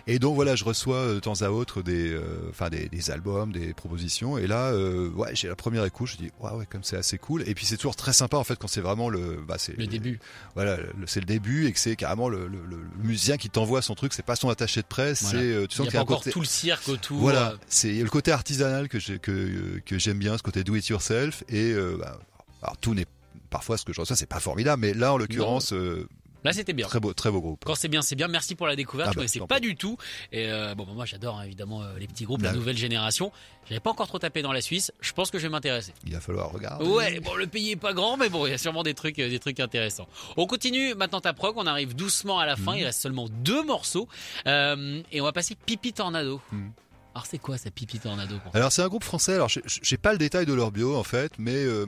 et donc voilà, je reçois euh, de temps à autre des, euh, des, des albums, des propositions. Et là, euh, ouais, j'ai la première écoute, je dis, ouais, ouais, comme c'est assez cool. Et puis c'est toujours très sympa en fait quand c'est vraiment le, bah, c'est Le début. Voilà, c'est le début et que c'est carrément le, le- le- le musicien qui t'envoie son truc. C'est pas son attaché de presse, Voilà. c'est tu Il sens a y a encore côté. tout le cirque autour. Voilà, c'est le côté artisanal que j'ai- que que j'aime bien, ce côté do it yourself. Et bah, alors tout n'est parfois ce que je reçois, c'est pas formidable, mais là en l'occurrence, euh, Là, c'était bien. très beau, très beau groupe. Quand c'est bien, c'est bien. Merci pour la découverte. Ah je bah, connaissais je t'en pas du tout. Et euh, bon, bah, moi, j'adore hein, évidemment euh, les petits groupes, la Bah, nouvelle génération. J'avais pas encore trop tapé dans la Suisse. Je pense que je vais m'intéresser. Il va falloir regarder. Ouais, bon, le pays est pas grand, mais bon, il y a sûrement des trucs, euh, des trucs intéressants. On continue maintenant ta prog. On arrive doucement à la Mhm. fin. Il reste seulement deux morceaux et on va passer Pipi Tornado. Mhm. Alors c'est quoi ça, Pipi Tornado Alors c'est un groupe français. Alors j'ai- pas le détail de leur bio en fait, mais euh,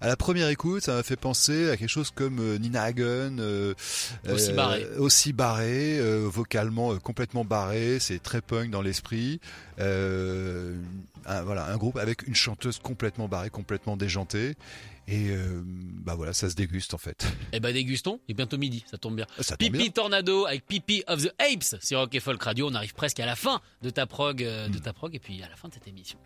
à la première écoute, ça m'a fait penser à quelque chose comme euh, Nina Hagen, euh, Aussi euh, barré. aussi barré, vocalement complètement barré. C'est très punk dans l'esprit. Un, voilà, un groupe avec une chanteuse complètement barrée, complètement déjantée. Et euh, bah voilà, ça se déguste en fait. Eh ben dégustons. Il est bientôt midi, ça tombe bien. Ça tombe Pipi bien. Tornado avec Pipi of the Apes sur Rock et Folk Radio. On arrive presque à la fin de ta prog, euh, de ta prog et puis à la fin de cette émission.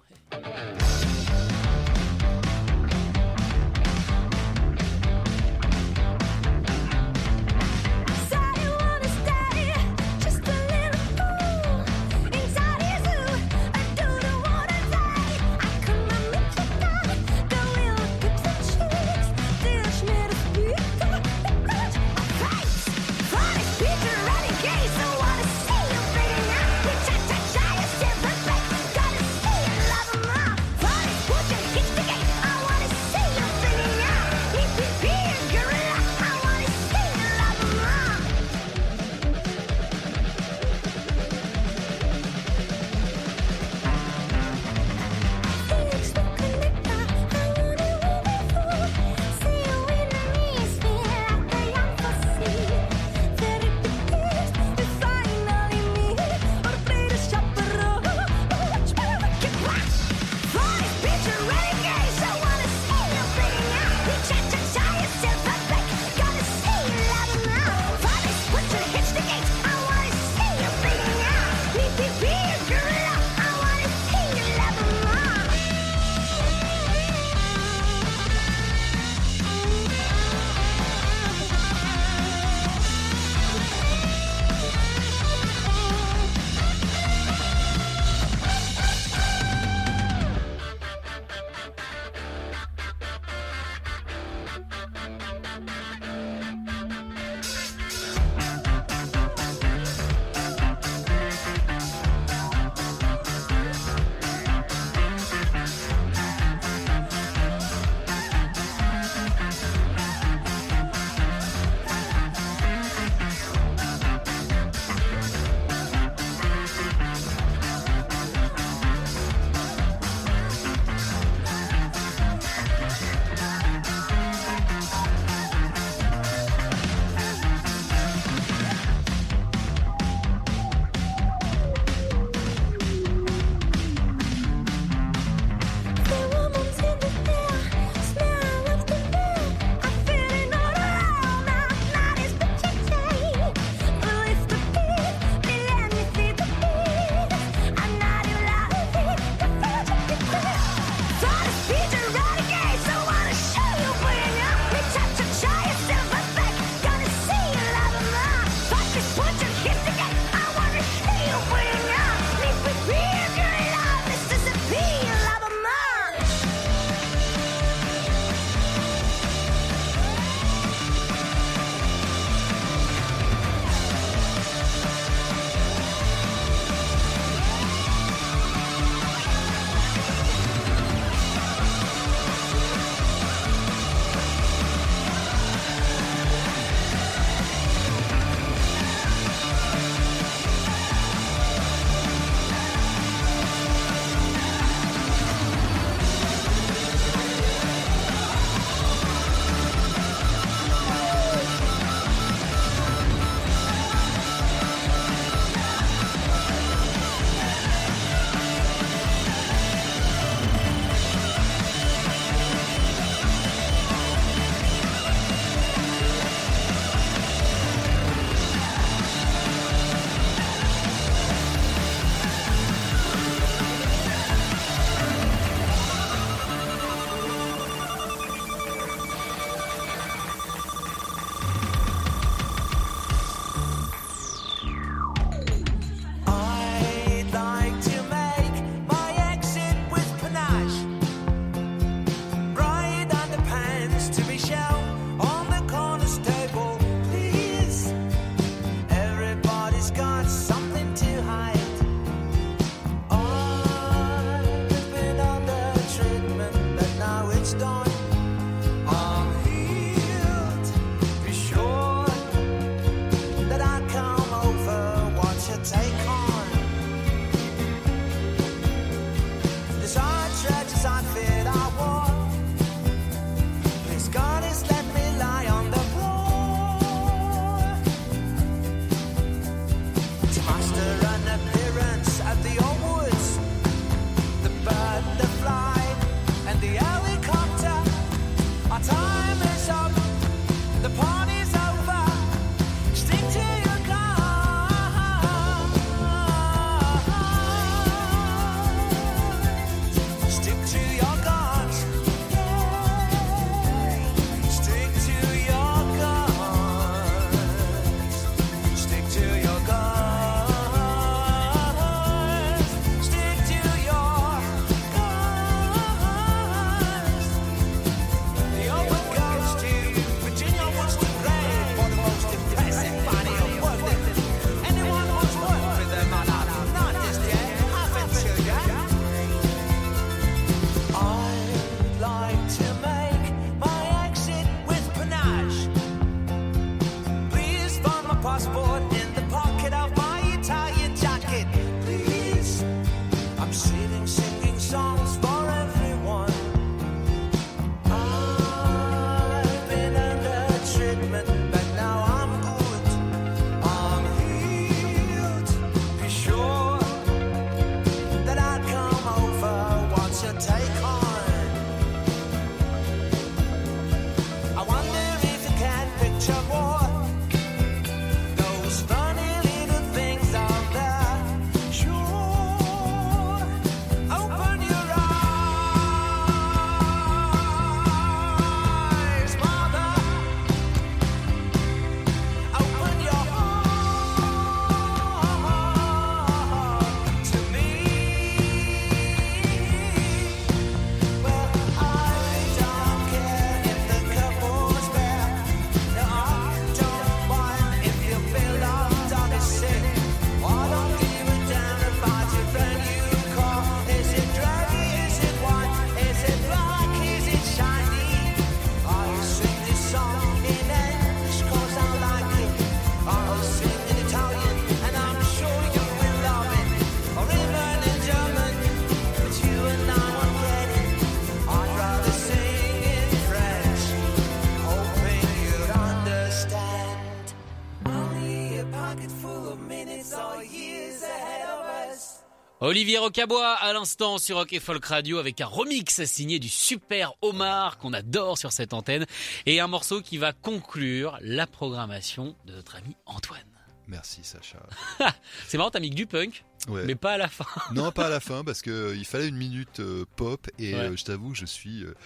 Olivier Rocabois à l'instant sur Rock et Folk Radio avec un remix signé du super Omar qu'on adore sur cette antenne et un morceau qui va conclure la programmation de notre ami Antoine. Merci Sacha. C'est marrant, t'as mis que du punk, Ouais. mais pas à la fin. Non, pas à la fin parce que euh, il fallait une minute euh, pop et Ouais. euh, je t'avoue, je suis, euh,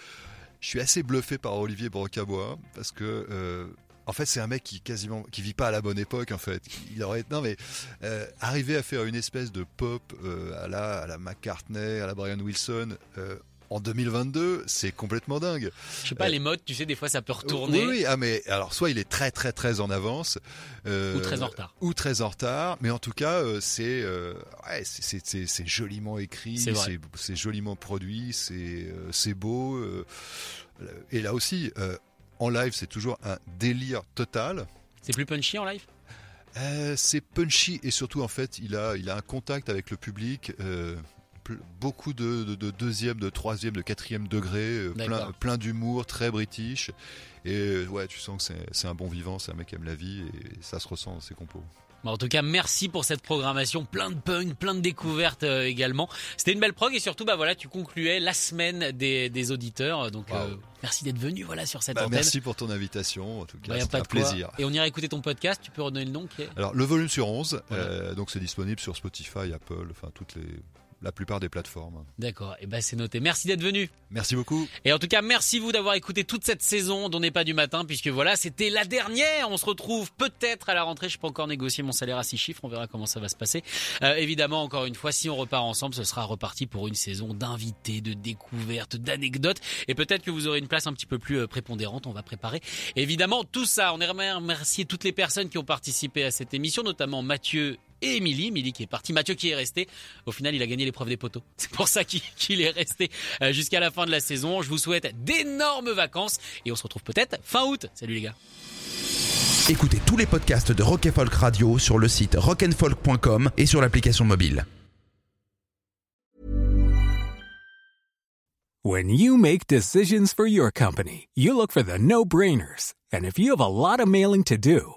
je suis assez bluffé par Olivier Brocabois parce que. En fait, c'est un mec qui quasiment qui vit pas à la bonne époque. En fait, il aurait non mais euh, arriver à faire une espèce de pop euh, à la à la McCartney, à la Brian Wilson euh, en 2022, c'est complètement dingue. Je sais pas, les modes, tu sais, des fois ça peut retourner. Oui, oui, ah mais alors soit il est très très très en avance, Ou très en retard. ou très en retard, mais en tout cas c'est ouais, c'est- joliment écrit, C'est joliment produit, c'est c'est beau. et là aussi, en live, c'est toujours un délire total. C'est plus punchy en live? Euh, c'est punchy et surtout en fait, il a il a un contact avec le public. euh, Beaucoup de, de, de deuxième, de troisième, de quatrième degré, euh, plein, plein d'humour, très british. Et ouais, tu sens que c'est- c'est un bon vivant, c'est un mec qui aime la vie et ça se ressent dans ses compos. Bon, en tout cas, merci pour cette programmation, plein de punk, plein de découvertes euh, également. C'était une belle prog et surtout, bah voilà, tu concluais la semaine des, des auditeurs. Donc, Wow. euh, merci d'être venu, voilà, sur cette Bah, antenne. merci pour ton invitation, en tout cas, Bah, c'était un quoi. plaisir. Et on ira écouter ton podcast. Tu peux redonner le nom qui est Alors le volume sur 11, Voilà. euh, donc c'est disponible sur Spotify, Apple, enfin toutes les, la plupart des plateformes. D'accord. Et ben c'est noté. Merci d'être venu. Merci beaucoup. Et en tout cas, merci vous d'avoir écouté toute cette saison d'On n'est pas du matin, puisque voilà, c'était la dernière. On se retrouve peut-être à la rentrée. Je peux encore négocier mon salaire à six chiffres. On verra comment ça va se passer. Euh, évidemment, encore une fois, si on repart ensemble, ce sera reparti pour une saison d'invités, de découvertes, d'anecdotes. Et peut-être que vous aurez une place un petit peu plus euh, prépondérante. On va préparer évidemment tout ça. On aimerait remercier toutes les personnes qui ont participé à cette émission, notamment Mathieu et Émilie. Émilie qui est partie, Mathieu qui est resté. Au final, il a gagné l'épreuve des poteaux. C'est pour ça qu'il est resté euh, jusqu'à la fin de la saison. Je vous souhaite d'énormes vacances et on se retrouve peut-être fin août. Salut les gars. Écoutez tous les podcasts de Rock Folk Radio sur le site rockandfolk.com et sur l'application mobile. When you make decisions for your company, you look for the no-brainers. And if you have a lot of mailing to do,